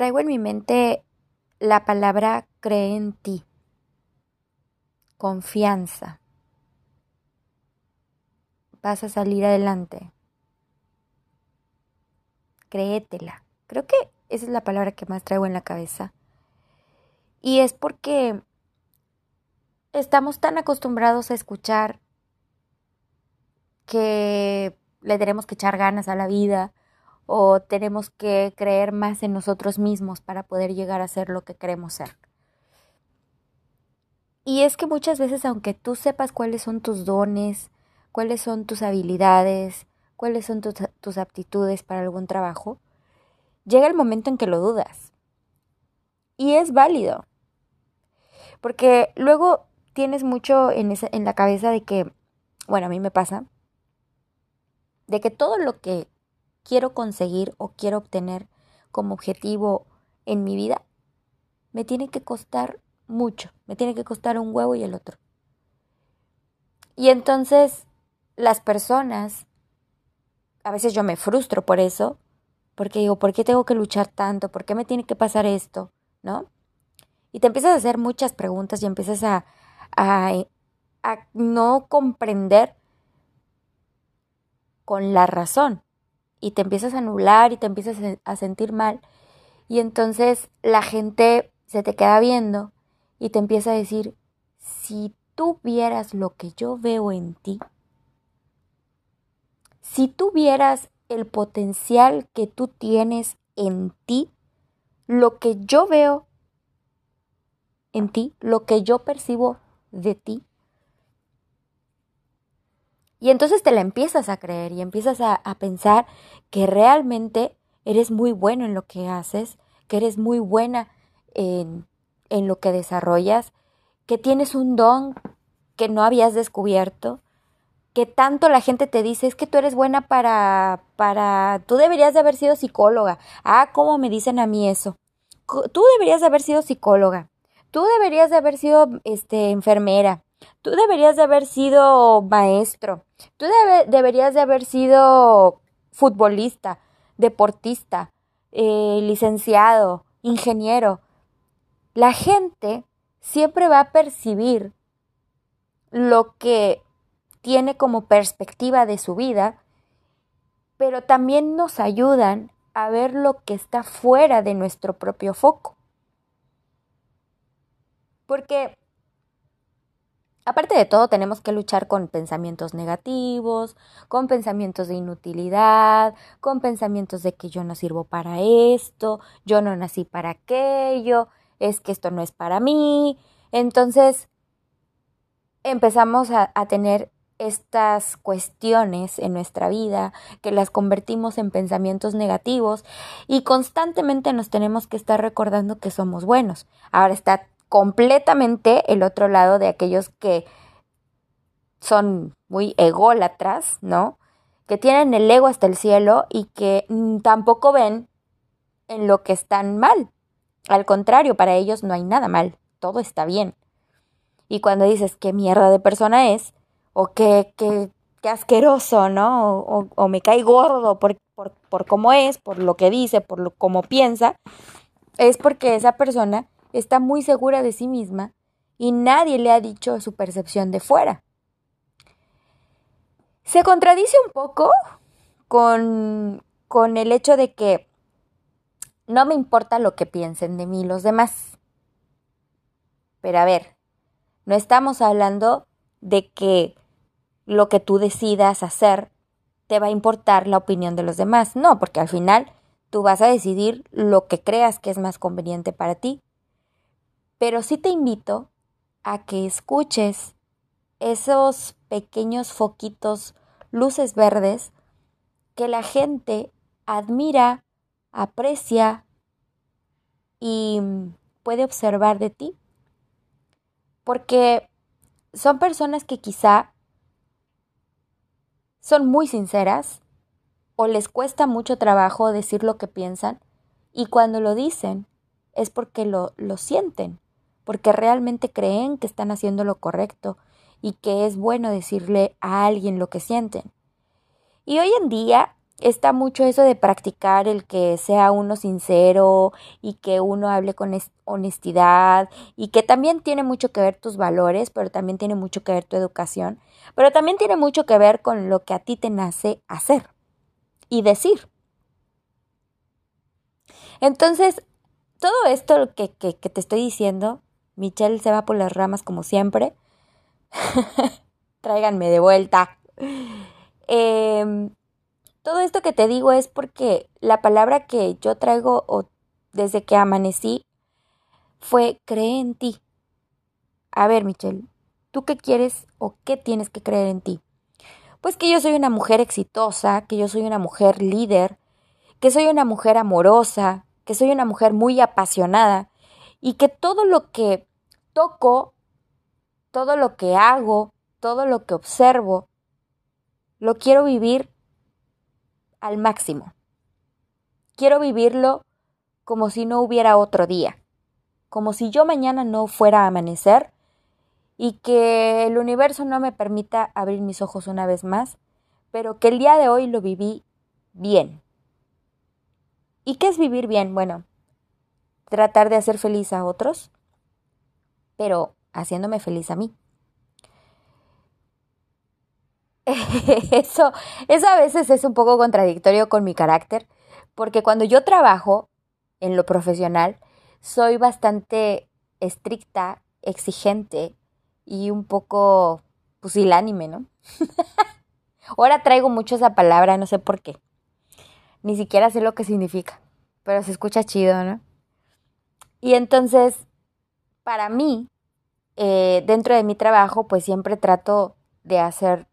traigo en mi mente la palabra cree en ti, confianza. Vas a salir adelante. Créetela. Creo que esa es la palabra que más traigo en la cabeza. Y es porque estamos tan acostumbrados a escuchar que le tenemos que echar ganas a la vida o tenemos que creer más en nosotros mismos para poder llegar a ser lo que queremos ser. Y es que muchas veces, aunque tú sepas cuáles son tus dones, cuáles son tus habilidades, cuáles son tus, aptitudes para algún trabajo, llega el momento en que lo dudas. Y es válido. Porque luego tienes mucho en, esa, en la cabeza de que, bueno, a mí me pasa, de que todo lo que quiero conseguir o quiero obtener como objetivo en mi vida, me tiene que costar mucho, me tiene que costar un huevo y el otro. Y entonces las personas, a veces yo me frustro por eso, porque digo, ¿por qué tengo que luchar tanto? ¿Por qué me tiene que pasar esto? ¿No? Y te empiezas a hacer muchas preguntas y empiezas a, a, a no comprender con la razón y te empiezas a anular y te empiezas a sentir mal y entonces la gente se te queda viendo y te empieza a decir, si tú vieras lo que yo veo en ti, si tú vieras el potencial que tú tienes en ti, lo que yo veo en ti, lo que yo percibo de ti, y entonces te la empiezas a creer y empiezas a, pensar que realmente eres muy bueno en lo que haces, que eres muy buena en, en lo que desarrollas, que tienes un don que no habías descubierto, que tanto la gente te dice, es que tú eres buena para, para, tú deberías de haber sido psicóloga. Ah, ¿cómo me dicen a mí eso? Tú deberías de haber sido psicóloga. Tú deberías de haber sido, este, enfermera. Tú deberías de haber sido maestro. Tú deberías de haber sido futbolista, deportista, eh, licenciado, ingeniero. La gente siempre va a percibir lo que tiene como perspectiva de su vida, pero también nos ayudan a ver lo que está fuera de nuestro propio foco. Porque Aparte de todo, tenemos que luchar con pensamientos negativos, con pensamientos de inutilidad, con pensamientos de que yo no sirvo para esto, yo no nací para aquello, es que esto no es para mí. Entonces, empezamos a, tener estas cuestiones en nuestra vida, que las convertimos en pensamientos negativos y constantemente nos tenemos que estar recordando que somos buenos. Ahora está completamente el otro lado de aquellos que son muy ególatras, ¿no? Que tienen el ego hasta el cielo y que mm, tampoco ven en lo que están mal. Al contrario, para ellos no hay nada mal, todo está bien. Y cuando dices qué mierda de persona es, o qué, qué, qué asqueroso, ¿no? O, o, me cae gordo por, por, por cómo es, por lo que dice, por lo, cómo piensa, es porque esa persona está muy segura de sí misma y nadie le ha dicho su percepción de fuera. Se contradice un poco con, con el hecho de que no me importa lo que piensen de mí los demás. Pero a ver, no estamos hablando de que lo que tú decidas hacer te va a importar la opinión de los demás. No, porque al final tú vas a decidir lo que creas que es más conveniente para ti. Pero sí te invito a que escuches esos pequeños foquitos, luces verdes, que la gente admira, aprecia y puede observar de ti. Porque son personas que quizá son muy sinceras o les cuesta mucho trabajo decir lo que piensan y cuando lo dicen es porque lo, lo sienten porque realmente creen que están haciendo lo correcto y que es bueno decirle a alguien lo que sienten. Y hoy en día está mucho eso de practicar el que sea uno sincero y que uno hable con honestidad y que también tiene mucho que ver tus valores, pero también tiene mucho que ver tu educación, pero también tiene mucho que ver con lo que a ti te nace hacer y decir. Entonces, todo esto que, que, que te estoy diciendo, Michelle se va por las ramas como siempre. Tráiganme de vuelta. Eh, todo esto que te digo es porque la palabra que yo traigo desde que amanecí fue cree en ti. A ver, Michelle, ¿tú qué quieres o qué tienes que creer en ti? Pues que yo soy una mujer exitosa, que yo soy una mujer líder, que soy una mujer amorosa, que soy una mujer muy apasionada y que todo lo que toco, todo lo que hago, todo lo que observo, lo quiero vivir al máximo. Quiero vivirlo como si no hubiera otro día, como si yo mañana no fuera a amanecer y que el universo no me permita abrir mis ojos una vez más, pero que el día de hoy lo viví bien. ¿Y qué es vivir bien? Bueno, tratar de hacer feliz a otros, pero haciéndome feliz a mí. eso, eso a veces es un poco contradictorio con mi carácter, porque cuando yo trabajo en lo profesional, soy bastante estricta, exigente y un poco pusilánime, ¿no? Ahora traigo mucho esa palabra, no sé por qué. Ni siquiera sé lo que significa, pero se escucha chido, ¿no? Y entonces, para mí, eh, dentro de mi trabajo, pues siempre trato de hacer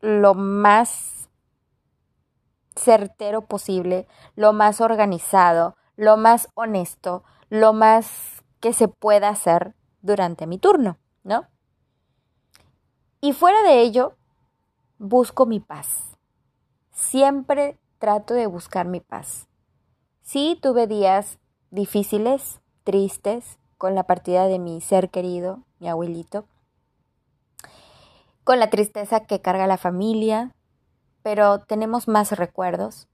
lo más certero posible, lo más organizado, lo más honesto, lo más que se pueda hacer durante mi turno, ¿no? Y fuera de ello, busco mi paz. Siempre trato de buscar mi paz. Sí, tuve días difíciles, tristes, con la partida de mi ser querido, mi abuelito, con la tristeza que carga la familia, pero tenemos más recuerdos.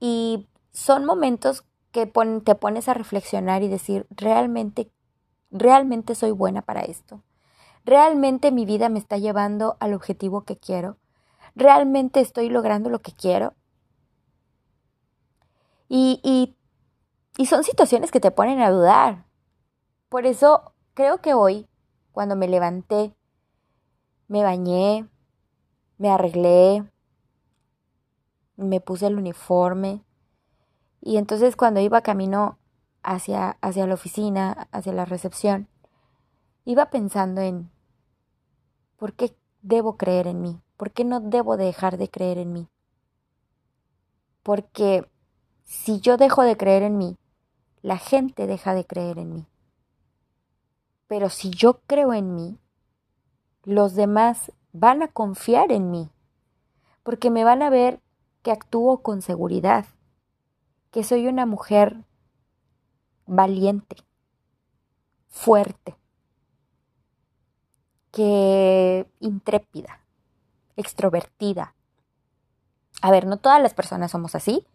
Y son momentos que te pones a reflexionar y decir, realmente, realmente soy buena para esto. Realmente mi vida me está llevando al objetivo que quiero. Realmente estoy logrando lo que quiero. Y, y, y son situaciones que te ponen a dudar. Por eso creo que hoy, cuando me levanté me bañé, me arreglé, me puse el uniforme y entonces cuando iba camino hacia, hacia la oficina, hacia la recepción, iba pensando en ¿por qué debo creer en mí? ¿Por qué no debo dejar de creer en mí? Porque si yo dejo de creer en mí, la gente deja de creer en mí. Pero si yo creo en mí, los demás van a confiar en mí, porque me van a ver que actúo con seguridad, que soy una mujer valiente, fuerte, que intrépida, extrovertida. A ver, no todas las personas somos así,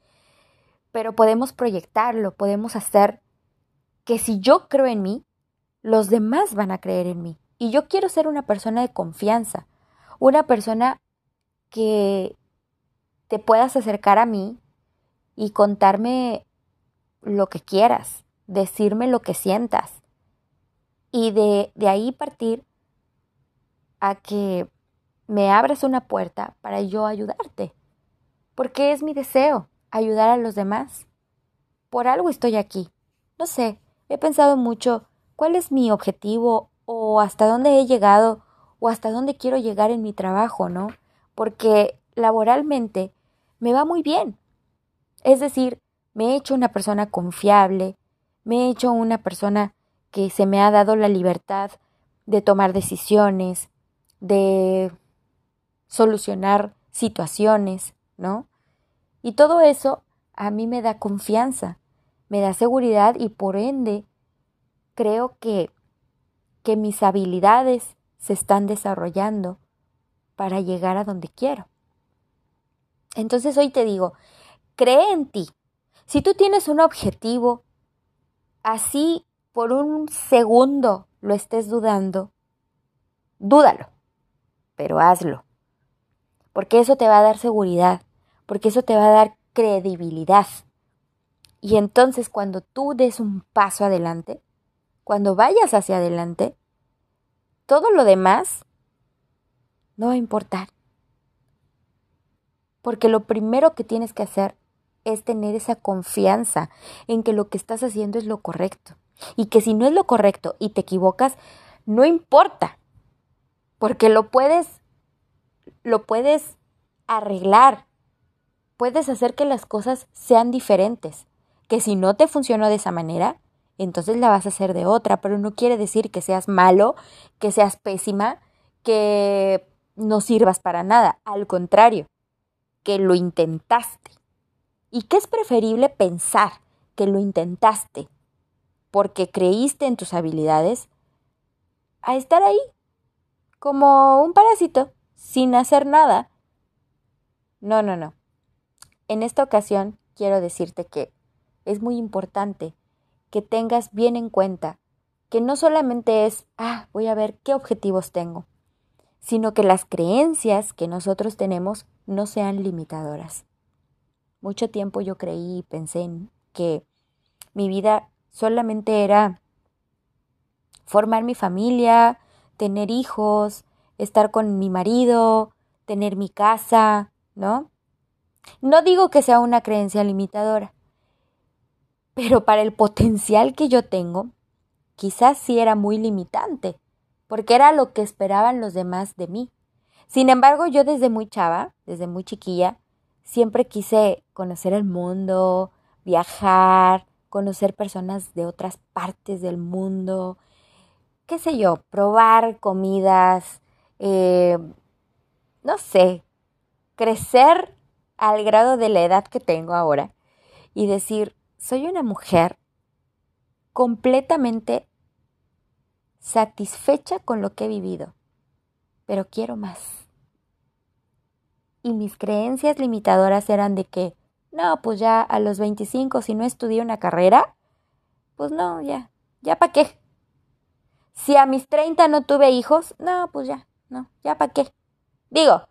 pero podemos proyectarlo, podemos hacer que si yo creo en mí, los demás van a creer en mí. Y yo quiero ser una persona de confianza, una persona que te puedas acercar a mí y contarme lo que quieras, decirme lo que sientas y de, de ahí partir a que me abras una puerta para yo ayudarte, porque es mi deseo ayudar a los demás. Por algo estoy aquí. No sé, he pensado mucho cuál es mi objetivo o hasta dónde he llegado o hasta dónde quiero llegar en mi trabajo, ¿no? Porque laboralmente me va muy bien. Es decir, me he hecho una persona confiable, me he hecho una persona que se me ha dado la libertad de tomar decisiones, de solucionar situaciones, ¿no? Y todo eso a mí me da confianza, me da seguridad y por ende creo que que mis habilidades se están desarrollando para llegar a donde quiero. Entonces hoy te digo, cree en ti. Si tú tienes un objetivo, así por un segundo lo estés dudando, dúdalo, pero hazlo. Porque eso te va a dar seguridad, porque eso te va a dar credibilidad. Y entonces cuando tú des un paso adelante, cuando vayas hacia adelante, todo lo demás no va a importar. Porque lo primero que tienes que hacer es tener esa confianza en que lo que estás haciendo es lo correcto. Y que si no es lo correcto y te equivocas, no importa. Porque lo puedes lo puedes arreglar. Puedes hacer que las cosas sean diferentes. Que si no te funcionó de esa manera, entonces la vas a hacer de otra, pero no quiere decir que seas malo, que seas pésima, que no sirvas para nada. Al contrario, que lo intentaste. ¿Y qué es preferible pensar que lo intentaste porque creíste en tus habilidades a estar ahí como un parásito sin hacer nada? No, no, no. En esta ocasión quiero decirte que es muy importante que tengas bien en cuenta que no solamente es, ah, voy a ver qué objetivos tengo, sino que las creencias que nosotros tenemos no sean limitadoras. Mucho tiempo yo creí y pensé en que mi vida solamente era formar mi familia, tener hijos, estar con mi marido, tener mi casa, ¿no? No digo que sea una creencia limitadora, pero para el potencial que yo tengo, quizás sí era muy limitante, porque era lo que esperaban los demás de mí. Sin embargo, yo desde muy chava, desde muy chiquilla, siempre quise conocer el mundo, viajar, conocer personas de otras partes del mundo, qué sé yo, probar comidas, eh, no sé, crecer al grado de la edad que tengo ahora y decir, soy una mujer completamente satisfecha con lo que he vivido, pero quiero más. Y mis creencias limitadoras eran de que, no, pues ya a los 25, si no estudié una carrera, pues no, ya, ya para qué. Si a mis 30 no tuve hijos, no, pues ya, no, ya para qué. Digo,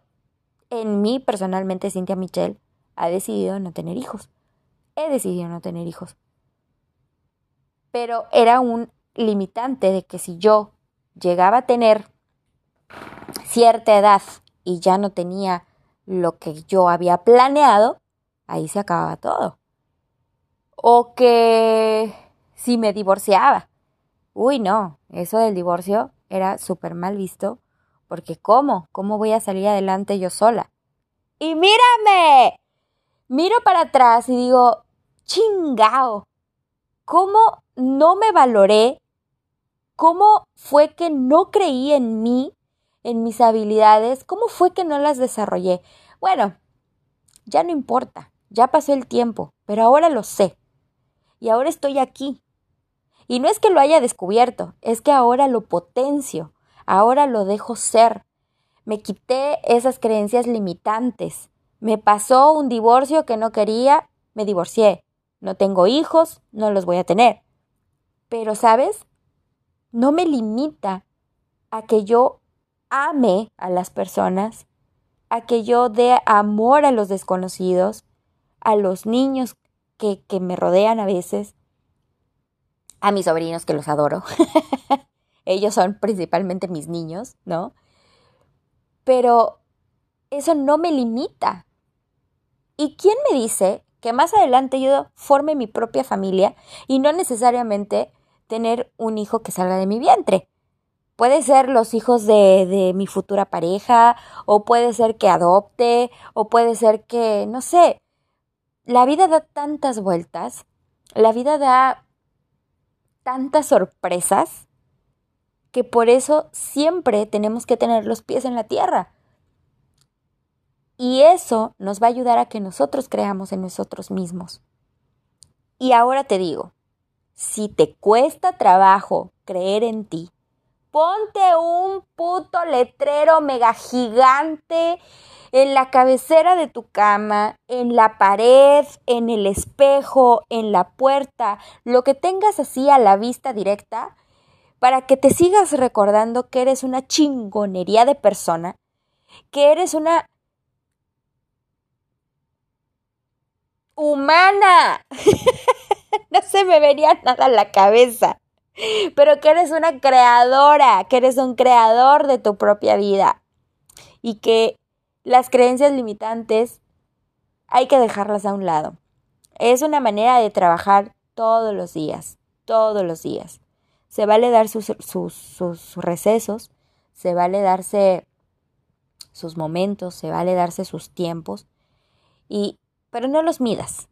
en mí personalmente Cintia Michelle ha decidido no tener hijos he decidido no tener hijos. Pero era un limitante de que si yo llegaba a tener cierta edad y ya no tenía lo que yo había planeado, ahí se acababa todo. O que si me divorciaba. Uy, no, eso del divorcio era súper mal visto, porque ¿cómo? ¿Cómo voy a salir adelante yo sola? Y mírame, miro para atrás y digo, chingao, ¿cómo no me valoré? ¿Cómo fue que no creí en mí, en mis habilidades? ¿Cómo fue que no las desarrollé? Bueno, ya no importa, ya pasó el tiempo, pero ahora lo sé. Y ahora estoy aquí. Y no es que lo haya descubierto, es que ahora lo potencio, ahora lo dejo ser. Me quité esas creencias limitantes. Me pasó un divorcio que no quería, me divorcié. No tengo hijos, no los voy a tener. Pero, ¿sabes? No me limita a que yo ame a las personas, a que yo dé amor a los desconocidos, a los niños que, que me rodean a veces, a mis sobrinos que los adoro. Ellos son principalmente mis niños, ¿no? Pero eso no me limita. ¿Y quién me dice que más adelante yo forme mi propia familia y no necesariamente tener un hijo que salga de mi vientre. Puede ser los hijos de, de mi futura pareja, o puede ser que adopte, o puede ser que, no sé, la vida da tantas vueltas, la vida da tantas sorpresas, que por eso siempre tenemos que tener los pies en la tierra. Y eso nos va a ayudar a que nosotros creamos en nosotros mismos. Y ahora te digo, si te cuesta trabajo creer en ti, ponte un puto letrero mega gigante en la cabecera de tu cama, en la pared, en el espejo, en la puerta, lo que tengas así a la vista directa, para que te sigas recordando que eres una chingonería de persona, que eres una humana. no se me vería nada a la cabeza. Pero que eres una creadora, que eres un creador de tu propia vida. Y que las creencias limitantes hay que dejarlas a un lado. Es una manera de trabajar todos los días, todos los días. Se vale dar sus, sus, sus recesos, se vale darse sus momentos, se vale darse sus tiempos, y, pero no los midas.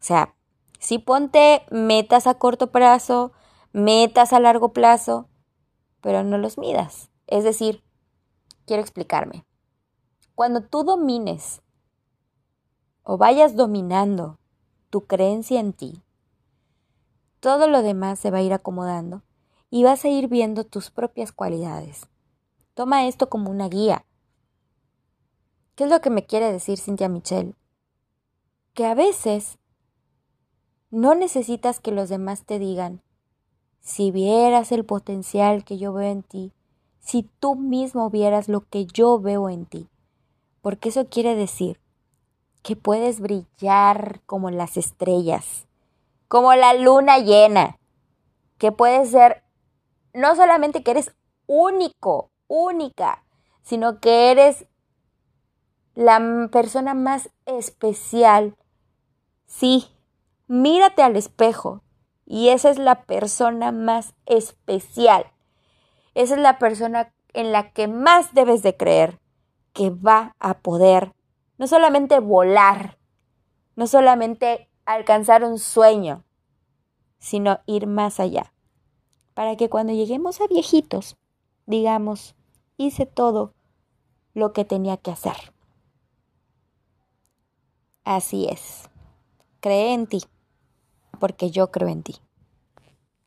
O sea, si ponte metas a corto plazo, metas a largo plazo, pero no los midas. Es decir, quiero explicarme. Cuando tú domines o vayas dominando tu creencia en ti, todo lo demás se va a ir acomodando y vas a ir viendo tus propias cualidades. Toma esto como una guía. ¿Qué es lo que me quiere decir Cintia Michelle? Que a veces no necesitas que los demás te digan, si vieras el potencial que yo veo en ti, si tú mismo vieras lo que yo veo en ti, porque eso quiere decir que puedes brillar como las estrellas, como la luna llena, que puedes ser, no solamente que eres único, única, sino que eres la persona más especial. Sí, Mírate al espejo y esa es la persona más especial. Esa es la persona en la que más debes de creer que va a poder no solamente volar, no solamente alcanzar un sueño, sino ir más allá. Para que cuando lleguemos a viejitos, digamos, hice todo lo que tenía que hacer. Así es. Cree en ti porque yo creo en ti.